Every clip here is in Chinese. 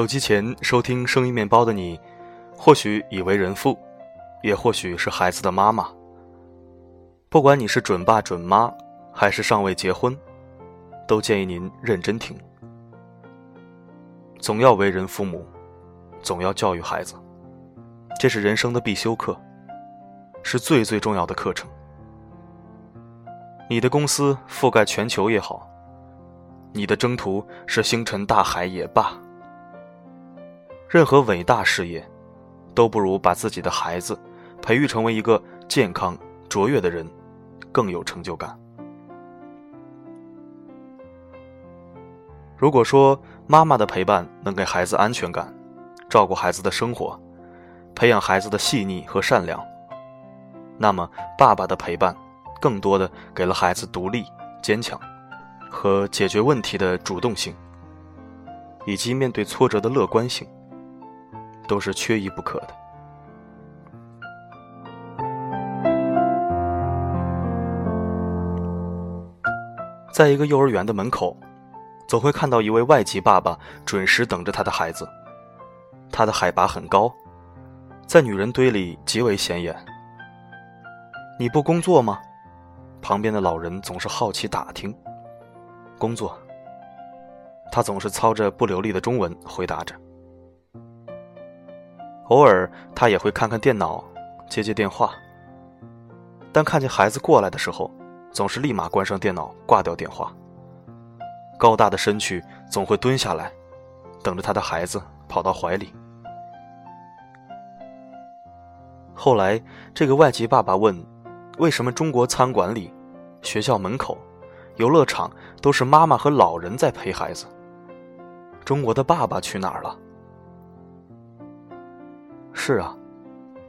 手机前收听声音面包的你，或许已为人父，也或许是孩子的妈妈。不管你是准爸准妈，还是尚未结婚，都建议您认真听。总要为人父母，总要教育孩子，这是人生的必修课，是最最重要的课程。你的公司覆盖全球也好，你的征途是星辰大海也罢。任何伟大事业，都不如把自己的孩子培育成为一个健康卓越的人，更有成就感。如果说妈妈的陪伴能给孩子安全感，照顾孩子的生活，培养孩子的细腻和善良，那么爸爸的陪伴，更多的给了孩子独立、坚强和解决问题的主动性，以及面对挫折的乐观性。都是缺一不可的。在一个幼儿园的门口，总会看到一位外籍爸爸准时等着他的孩子。他的海拔很高，在女人堆里极为显眼。你不工作吗？旁边的老人总是好奇打听。工作。他总是操着不流利的中文回答着。偶尔，他也会看看电脑，接接电话。但看见孩子过来的时候，总是立马关上电脑，挂掉电话。高大的身躯总会蹲下来，等着他的孩子跑到怀里。后来，这个外籍爸爸问：“为什么中国餐馆里、学校门口、游乐场都是妈妈和老人在陪孩子？中国的爸爸去哪儿了？”是啊，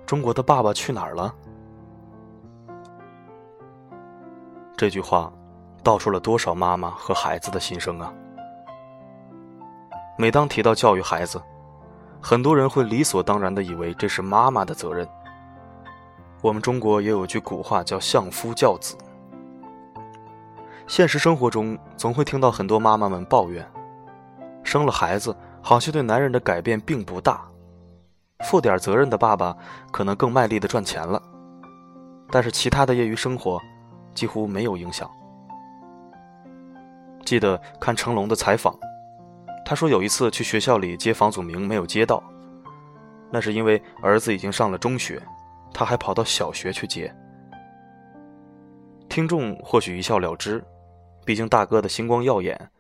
中国的爸爸去哪儿了？这句话道出了多少妈妈和孩子的心声啊！每当提到教育孩子，很多人会理所当然的以为这是妈妈的责任。我们中国也有句古话叫“相夫教子”。现实生活中，总会听到很多妈妈们抱怨，生了孩子好像对男人的改变并不大。负点责任的爸爸可能更卖力的赚钱了，但是其他的业余生活几乎没有影响。记得看成龙的采访，他说有一次去学校里接房祖名没有接到，那是因为儿子已经上了中学，他还跑到小学去接。听众或许一笑了之，毕竟大哥的星光耀眼，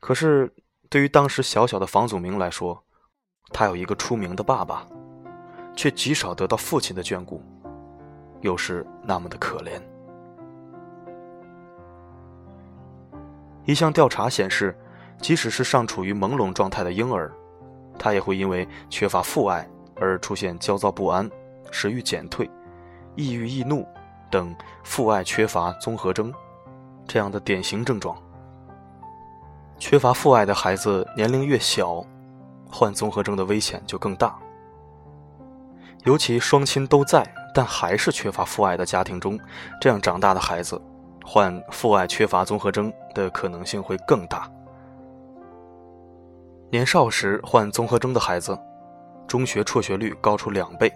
可是对于当时小小的房祖名来说。他有一个出名的爸爸，却极少得到父亲的眷顾，又是那么的可怜。一项调查显示，即使是尚处于朦胧状态的婴儿，他也会因为缺乏父爱而出现焦躁不安、食欲减退、抑郁易怒等父爱缺乏综合征这样的典型症状。缺乏父爱的孩子，年龄越小。患综合征的危险就更大，尤其双亲都在但还是缺乏父爱的家庭中，这样长大的孩子，患父爱缺乏综合征的可能性会更大。年少时患综合征的孩子，中学辍学率高出两倍，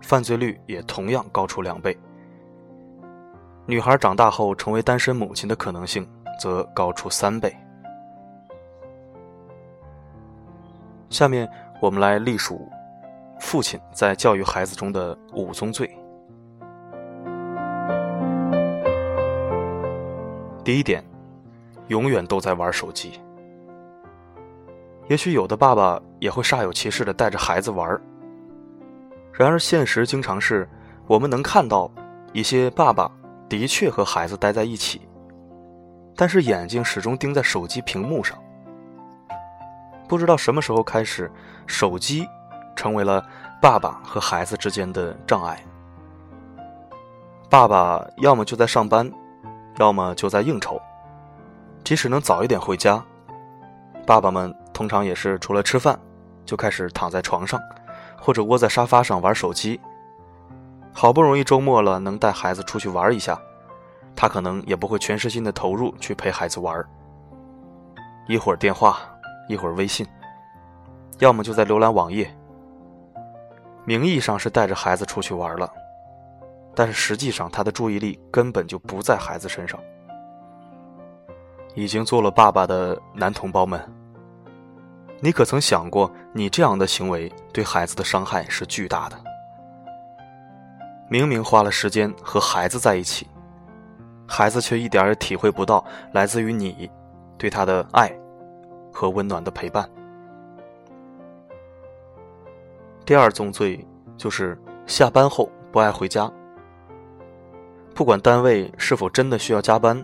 犯罪率也同样高出两倍。女孩长大后成为单身母亲的可能性则高出三倍。下面我们来隶属父亲在教育孩子中的五宗罪。第一点，永远都在玩手机。也许有的爸爸也会煞有其事的带着孩子玩，然而现实经常是，我们能看到一些爸爸的确和孩子待在一起，但是眼睛始终盯在手机屏幕上。不知道什么时候开始，手机成为了爸爸和孩子之间的障碍。爸爸要么就在上班，要么就在应酬。即使能早一点回家，爸爸们通常也是除了吃饭，就开始躺在床上，或者窝在沙发上玩手机。好不容易周末了，能带孩子出去玩一下，他可能也不会全身心的投入去陪孩子玩。一会儿电话，一会儿微信，要么就在浏览网页。名义上是带着孩子出去玩了。但是实际上，他的注意力根本就不在孩子身上。已经做了爸爸的男同胞们，你可曾想过，你这样的行为对孩子的伤害是巨大的？明明花了时间和孩子在一起，孩子却一点也体会不到来自于你对他的爱和温暖的陪伴。第二宗罪就是下班后不爱回家。不管单位是否真的需要加班，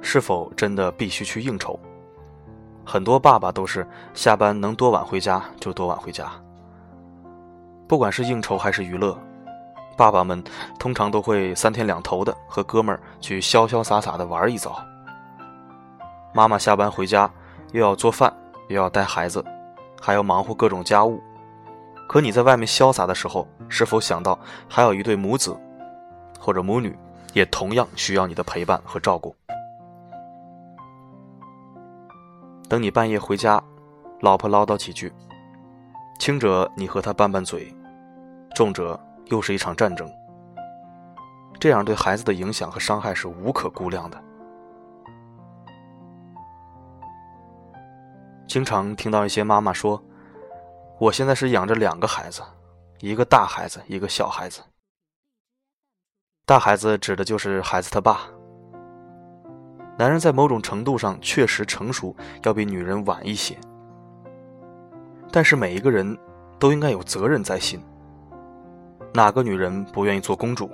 是否真的必须去应酬，很多爸爸都是下班能多晚回家就多晚回家。不管是应酬还是娱乐，爸爸们通常都会三天两头的和哥们儿去潇潇洒洒的玩一遭。妈妈下班回家又要做饭，又要带孩子，还要忙活各种家务。可你在外面潇洒的时候，是否想到还有一对母子，或者母女？也同样需要你的陪伴和照顾。等你半夜回家，老婆唠叨几句，轻者你和她拌拌嘴，重者又是一场战争。这样对孩子的影响和伤害是无可估量的。经常听到一些妈妈说：“我现在是养着两个孩子，一个大孩子，一个小孩子。”大孩子指的就是孩子他爸。男人在某种程度上确实成熟，要比女人晚一些。但是每一个人都应该有责任在心。哪个女人不愿意做公主？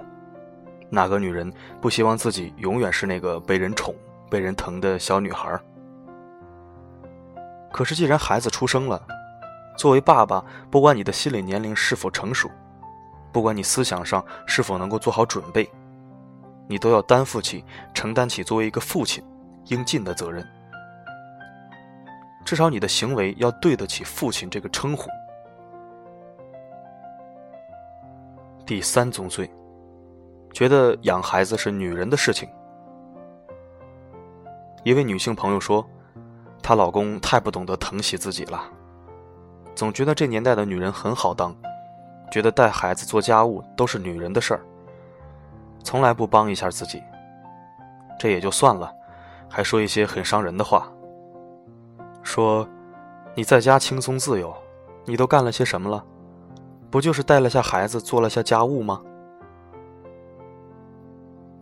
哪个女人不希望自己永远是那个被人宠、被人疼的小女孩？可是既然孩子出生了，作为爸爸，不管你的心理年龄是否成熟。不管你思想上是否能够做好准备，你都要担负起、承担起作为一个父亲应尽的责任。至少你的行为要对得起“父亲”这个称呼。第三宗罪，觉得养孩子是女人的事情。一位女性朋友说，她老公太不懂得疼惜自己了，总觉得这年代的女人很好当。觉得带孩子、做家务都是女人的事儿，从来不帮一下自己。这也就算了，还说一些很伤人的话。说你在家轻松自由，你都干了些什么了？不就是带了下孩子，做了下家务吗？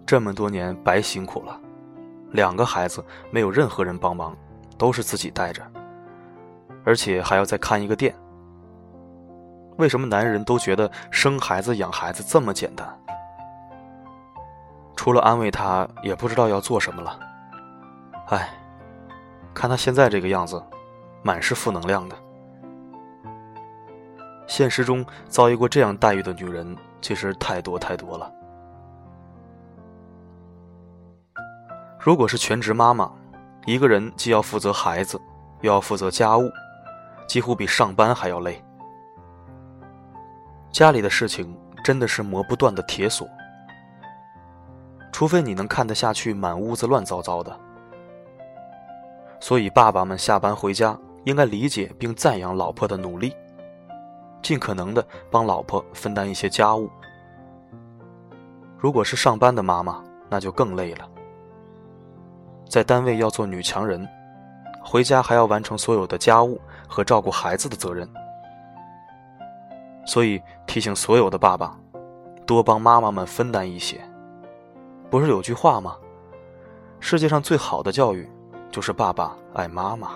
这么多年白辛苦了，两个孩子没有任何人帮忙，都是自己带着，而且还要再看一个店。为什么男人都觉得生孩子养孩子这么简单？除了安慰他，也不知道要做什么了。唉，看他现在这个样子，满是负能量的。现实中遭遇过这样待遇的女人，其实太多太多了。如果是全职妈妈，一个人既要负责孩子，又要负责家务，几乎比上班还要累。家里的事情真的是磨不断的铁锁，除非你能看得下去满屋子乱糟糟的。所以，爸爸们下班回家应该理解并赞扬老婆的努力，尽可能的帮老婆分担一些家务。如果是上班的妈妈，那就更累了，在单位要做女强人，回家还要完成所有的家务和照顾孩子的责任。所以提醒所有的爸爸，多帮妈妈们分担一些。不是有句话吗？世界上最好的教育，就是爸爸爱妈妈。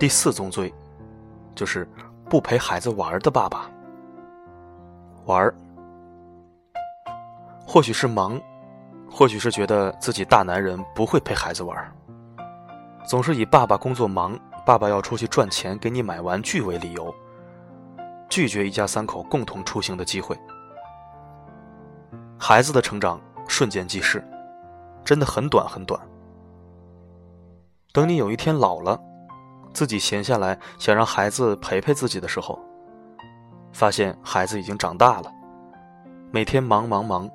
第四宗罪，就是不陪孩子玩的爸爸。玩，或许是忙，或许是觉得自己大男人不会陪孩子玩。总是以爸爸工作忙、爸爸要出去赚钱给你买玩具为理由，拒绝一家三口共同出行的机会。孩子的成长瞬间即逝，真的很短很短。等你有一天老了，自己闲下来想让孩子陪陪自己的时候，发现孩子已经长大了，每天忙忙忙。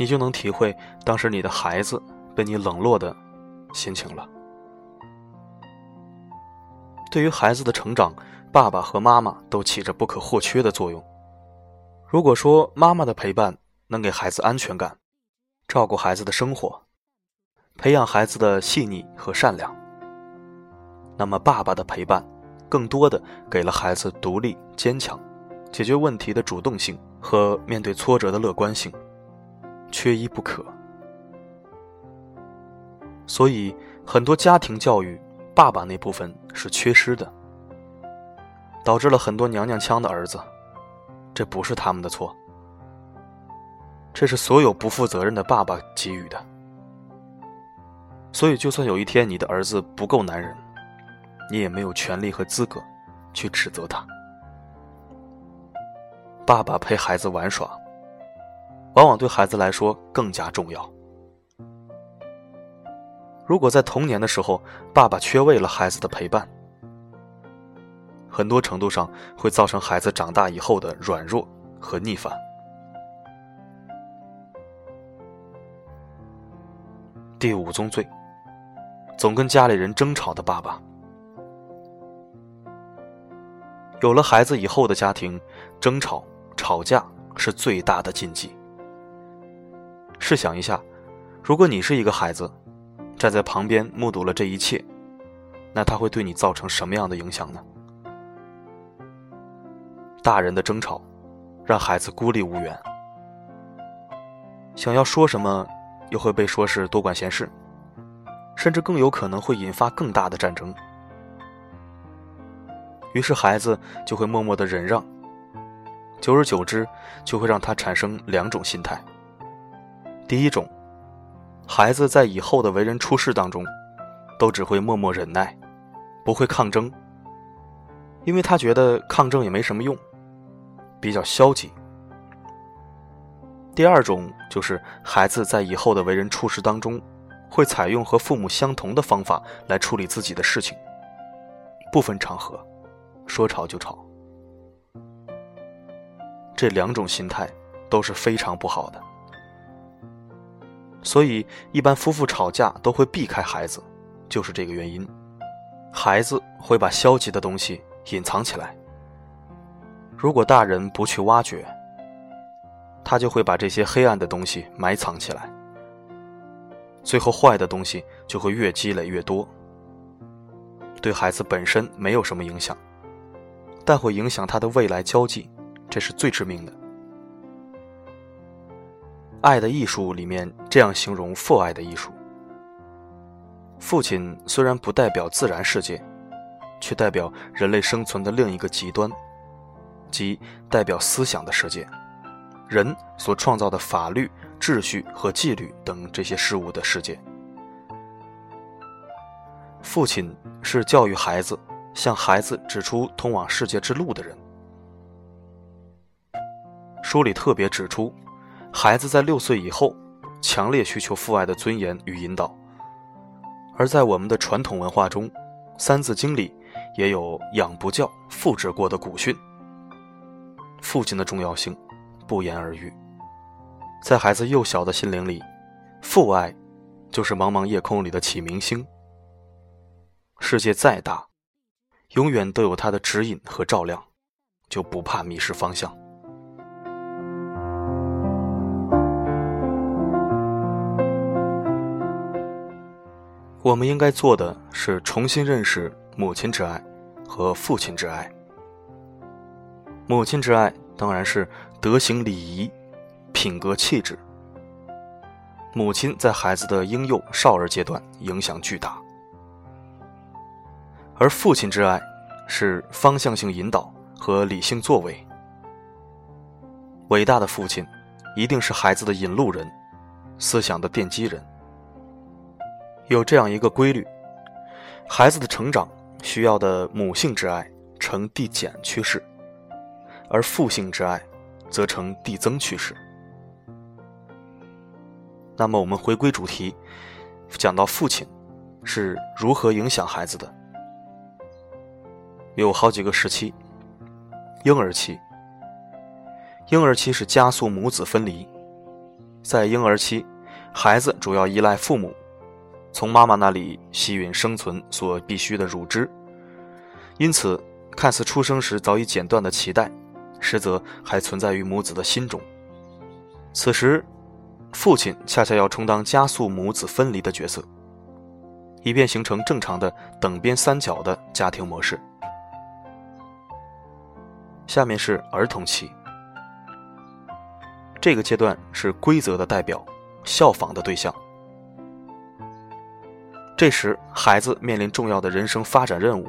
你就能体会当时你的孩子被你冷落的心情了。对于孩子的成长，爸爸和妈妈都起着不可或缺的作用。如果说妈妈的陪伴能给孩子安全感，照顾孩子的生活，培养孩子的细腻和善良，那么爸爸的陪伴，更多的给了孩子独立、坚强、解决问题的主动性和面对挫折的乐观性。缺一不可，所以很多家庭教育，爸爸那部分是缺失的，导致了很多娘娘腔的儿子。这不是他们的错，这是所有不负责任的爸爸给予的。所以，就算有一天你的儿子不够男人，你也没有权利和资格去指责他。爸爸陪孩子玩耍。往往对孩子来说更加重要。如果在童年的时候，爸爸缺位了孩子的陪伴，很多程度上会造成孩子长大以后的软弱和逆反。第五宗罪：总跟家里人争吵的爸爸。有了孩子以后的家庭，争吵、吵架是最大的禁忌。试想一下，如果你是一个孩子，站在旁边目睹了这一切，那他会对你造成什么样的影响呢？大人的争吵，让孩子孤立无援，想要说什么，又会被说是多管闲事，甚至更有可能会引发更大的战争。于是孩子就会默默的忍让，久而久之，就会让他产生两种心态。第一种，孩子在以后的为人处事当中，都只会默默忍耐，不会抗争，因为他觉得抗争也没什么用，比较消极。第二种就是孩子在以后的为人处事当中，会采用和父母相同的方法来处理自己的事情，不分场合，说吵就吵。这两种心态都是非常不好的。所以，一般夫妇吵架都会避开孩子，就是这个原因。孩子会把消极的东西隐藏起来，如果大人不去挖掘，他就会把这些黑暗的东西埋藏起来，最后坏的东西就会越积累越多。对孩子本身没有什么影响，但会影响他的未来交际，这是最致命的。《爱的艺术》里面这样形容父爱的艺术：父亲虽然不代表自然世界，却代表人类生存的另一个极端，即代表思想的世界，人所创造的法律、秩序和纪律等这些事物的世界。父亲是教育孩子、向孩子指出通往世界之路的人。书里特别指出。孩子在六岁以后，强烈需求父爱的尊严与引导。而在我们的传统文化中，《三字经》里也有“养不教，父之过”的古训。父亲的重要性不言而喻。在孩子幼小的心灵里，父爱就是茫茫夜空里的启明星。世界再大，永远都有它的指引和照亮，就不怕迷失方向。我们应该做的是重新认识母亲之爱和父亲之爱。母亲之爱当然是德行礼仪、品格气质。母亲在孩子的婴幼少儿阶段影响巨大，而父亲之爱是方向性引导和理性作为。伟大的父亲一定是孩子的引路人，思想的奠基人。有这样一个规律：孩子的成长需要的母性之爱呈递减趋势，而父性之爱则呈递增趋势。那么，我们回归主题，讲到父亲是如何影响孩子的，有好几个时期。婴儿期，婴儿期是加速母子分离。在婴儿期，孩子主要依赖父母，从妈妈那里吸吮生存所必需的乳汁。因此，看似出生时早已剪断的脐带，实则还存在于母子的心中。此时，父亲恰恰要充当加速母子分离的角色，以便形成正常的等边三角的家庭模式。下面是儿童期，这个阶段是规则的代表，效仿的对象。这时，孩子面临重要的人生发展任务，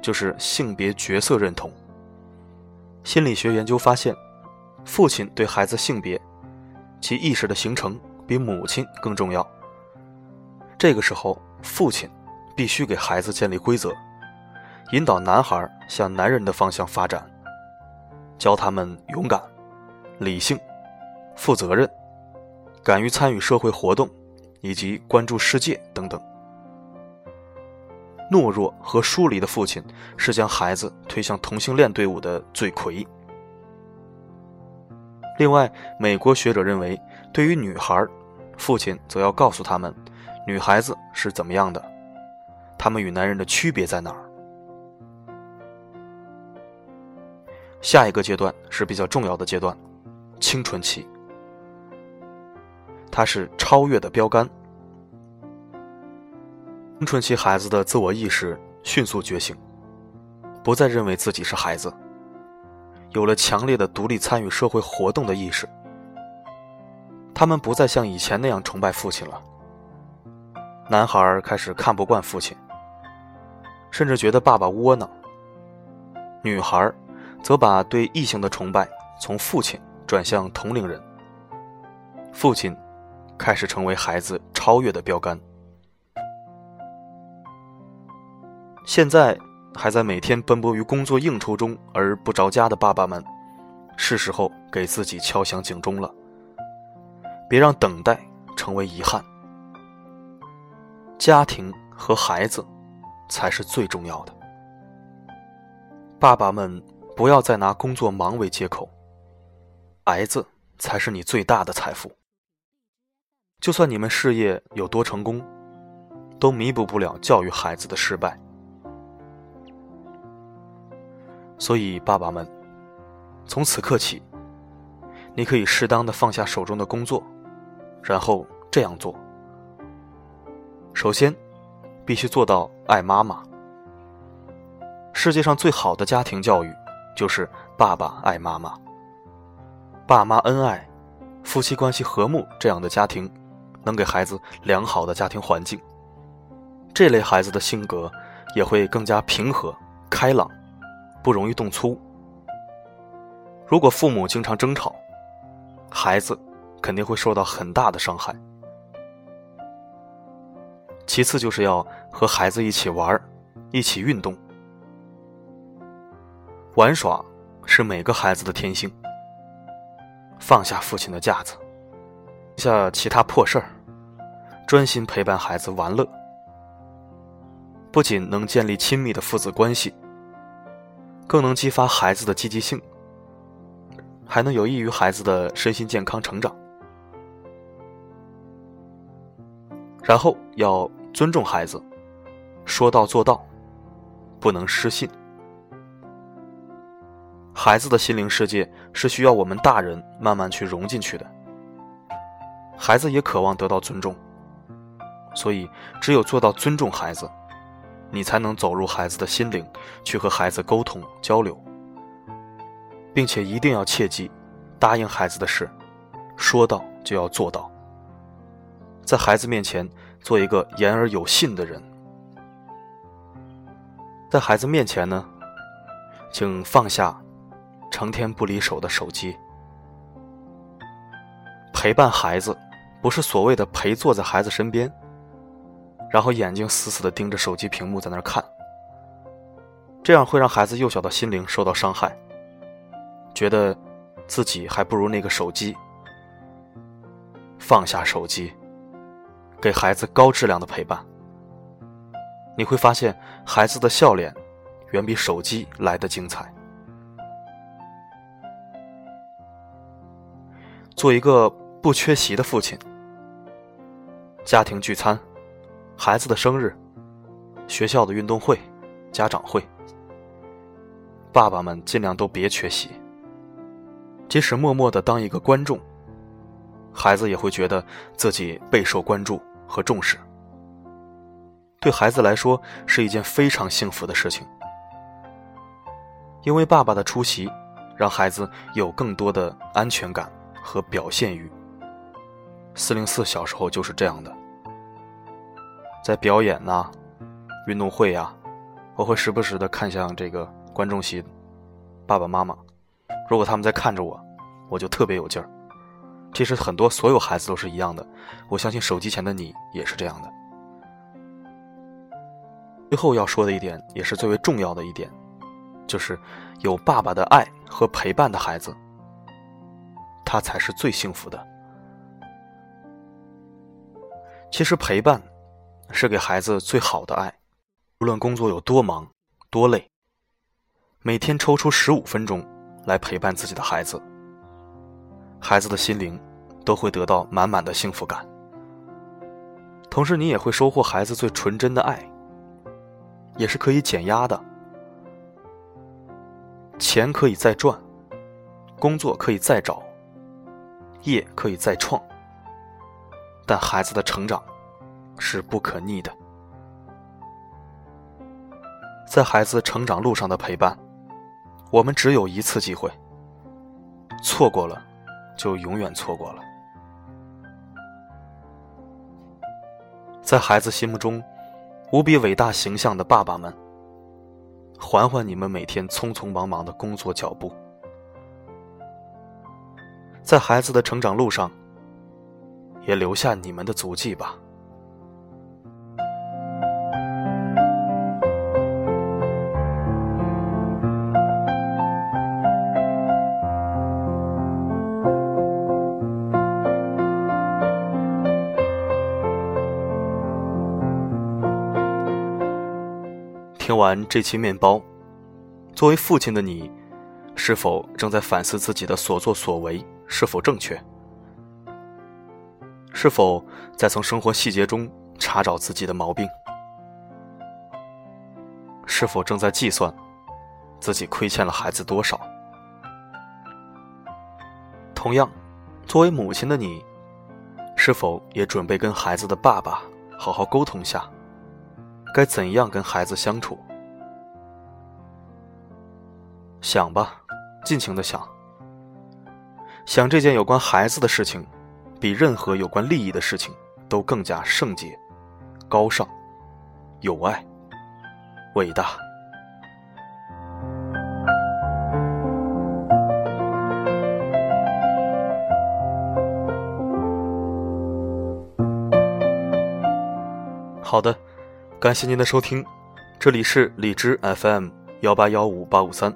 就是性别角色认同。心理学研究发现，父亲对孩子性别其意识的形成比母亲更重要。这个时候，父亲必须给孩子建立规则，引导男孩向男人的方向发展。教他们勇敢、理性、负责任、敢于参与社会活动，以及关注世界等等。懦弱和疏离的父亲是将孩子推向同性恋队伍的罪魁。另外，美国学者认为，对于女孩，父亲则要告诉他们，女孩子是怎么样的，她们与男人的区别在哪儿。下一个阶段是比较重要的阶段，青春期。它是超越的标杆。青春期孩子的自我意识迅速觉醒，不再认为自己是孩子，有了强烈的独立参与社会活动的意识。他们不再像以前那样崇拜父亲了。男孩开始看不惯父亲，甚至觉得爸爸窝囊。女孩。则把对异性的崇拜从父亲转向同龄人，父亲开始成为孩子超越的标杆。现在还在每天奔波于工作应酬中而不着家的爸爸们，是时候给自己敲响警钟了。别让等待成为遗憾，家庭和孩子才是最重要的。爸爸们。不要再拿工作忙为借口，孩子才是你最大的财富。就算你们事业有多成功，都弥补不了教育孩子的失败。所以，爸爸们，从此刻起，你可以适当的放下手中的工作，然后这样做：首先，必须做到爱妈妈。世界上最好的家庭教育。就是爸爸爱妈妈，爸妈恩爱，夫妻关系和睦，这样的家庭能给孩子良好的家庭环境。这类孩子的性格也会更加平和、开朗，不容易动粗。如果父母经常争吵，孩子肯定会受到很大的伤害。其次就是要和孩子一起玩，一起运动。玩耍是每个孩子的天性。放下父亲的架子，下其他破事儿，专心陪伴孩子玩乐，不仅能建立亲密的父子关系，更能激发孩子的积极性，还能有益于孩子的身心健康成长。然后要尊重孩子，说到做到，不能失信。孩子的心灵世界是需要我们大人慢慢去融进去的。孩子也渴望得到尊重，所以只有做到尊重孩子，你才能走入孩子的心灵，去和孩子沟通交流，并且一定要切记，答应孩子的事，说到就要做到。在孩子面前做一个言而有信的人，在孩子面前呢，请放下。成天不离手的手机，陪伴孩子，不是所谓的陪坐在孩子身边，然后眼睛死死地盯着手机屏幕在那儿看，这样会让孩子幼小的心灵受到伤害，觉得自己还不如那个手机。放下手机，给孩子高质量的陪伴，你会发现孩子的笑脸远比手机来的精彩。做一个不缺席的父亲，家庭聚餐、孩子的生日、学校的运动会、家长会，爸爸们尽量都别缺席，即使默默的当一个观众。孩子也会觉得自己备受关注和重视，对孩子来说是一件非常幸福的事情。因为爸爸的出席，让孩子有更多的安全感和表现欲。四零四小时候就是这样的，在表演呐、运动会呀，我会时不时的看向这个观众席，爸爸妈妈，如果他们在看着我，我就特别有劲儿。其实很多所有孩子都是一样的，我相信手机前的你也是这样的。最后要说的一点，也是最为重要的一点，就是有爸爸的爱和陪伴的孩子，他才是最幸福的。其实陪伴是给孩子最好的爱，无论工作有多忙多累，每天抽出十五分钟来陪伴自己的孩子。孩子的心灵都会得到满满的幸福感，同时你也会收获孩子最纯真的爱，也是可以减压的。钱可以再赚，工作可以再找，业可以再创，但孩子的成长是不可逆的。在孩子成长路上的陪伴，我们只有一次机会，错过了。就永远错过了。在孩子心目中无比伟大形象的爸爸们，缓缓你们每天匆匆忙忙的工作脚步，在孩子的成长路上，也留下你们的足迹吧。听完这期面包，作为父亲的你，是否正在反思自己的所作所为是否正确？是否在从生活细节中查找自己的毛病？是否正在计算自己亏欠了孩子多少？同样，作为母亲的你，是否也准备跟孩子的爸爸好好沟通下？该怎样跟孩子相处？想吧，尽情的想。想这件有关孩子的事情，比任何有关利益的事情都更加圣洁、高尚、有爱、伟大。好的。感谢您的收听，这里是荔枝 FM 幺八幺五八五三，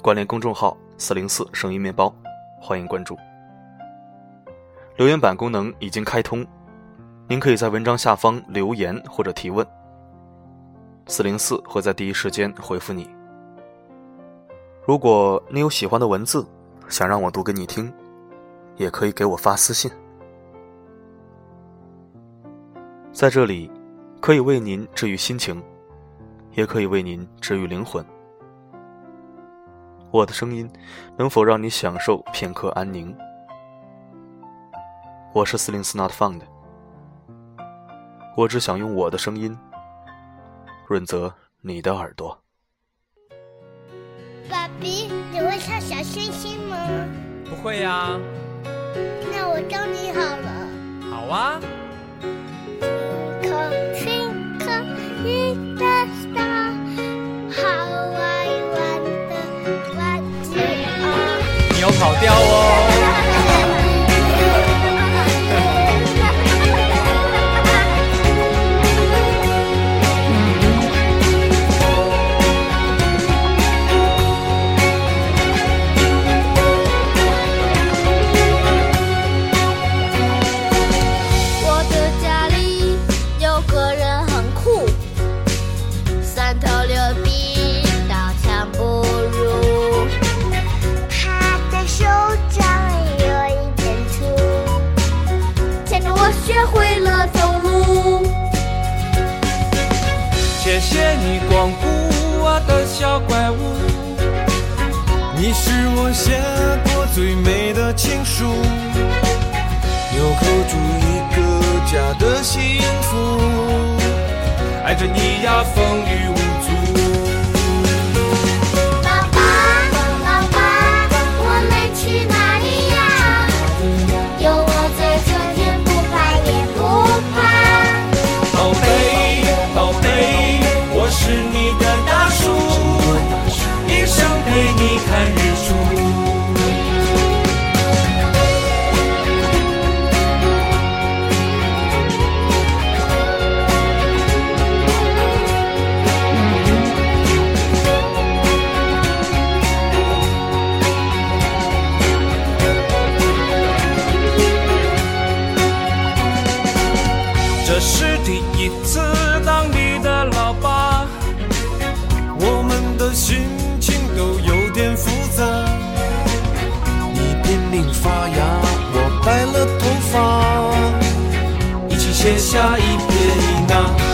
关联公众号四零四声音面包，欢迎关注。留言板功能已经开通，您可以在文章下方留言或者提问，四零四会在第一时间回复你。如果你有喜欢的文字，想让我读给你听，也可以给我发私信，在这里。可以为您治愈心情，也可以为您治愈灵魂。我的声音能否让你享受片刻安宁？我是四零四 Not Found，我只想用我的声音润泽你的耳朵。爸比，你会唱小星星吗？不会呀。那我教你好了。好啊。跑调哦。谢谢你光顾我的小怪物，你是我写过最美的情书，纽扣住一个家的幸福，爱着你呀，风雨无阻。写下一撇一捺。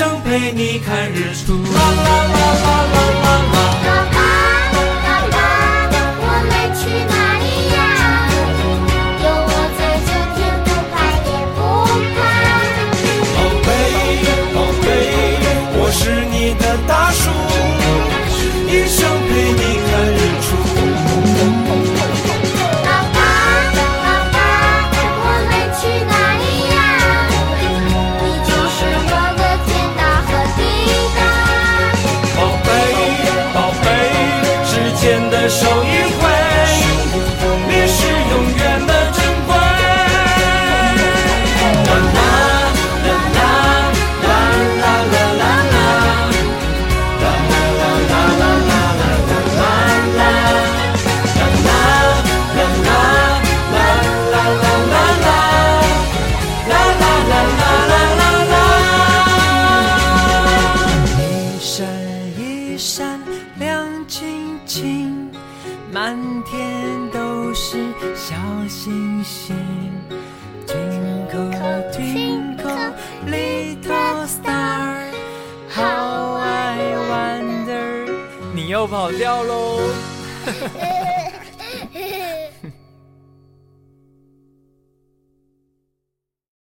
想陪你看日出。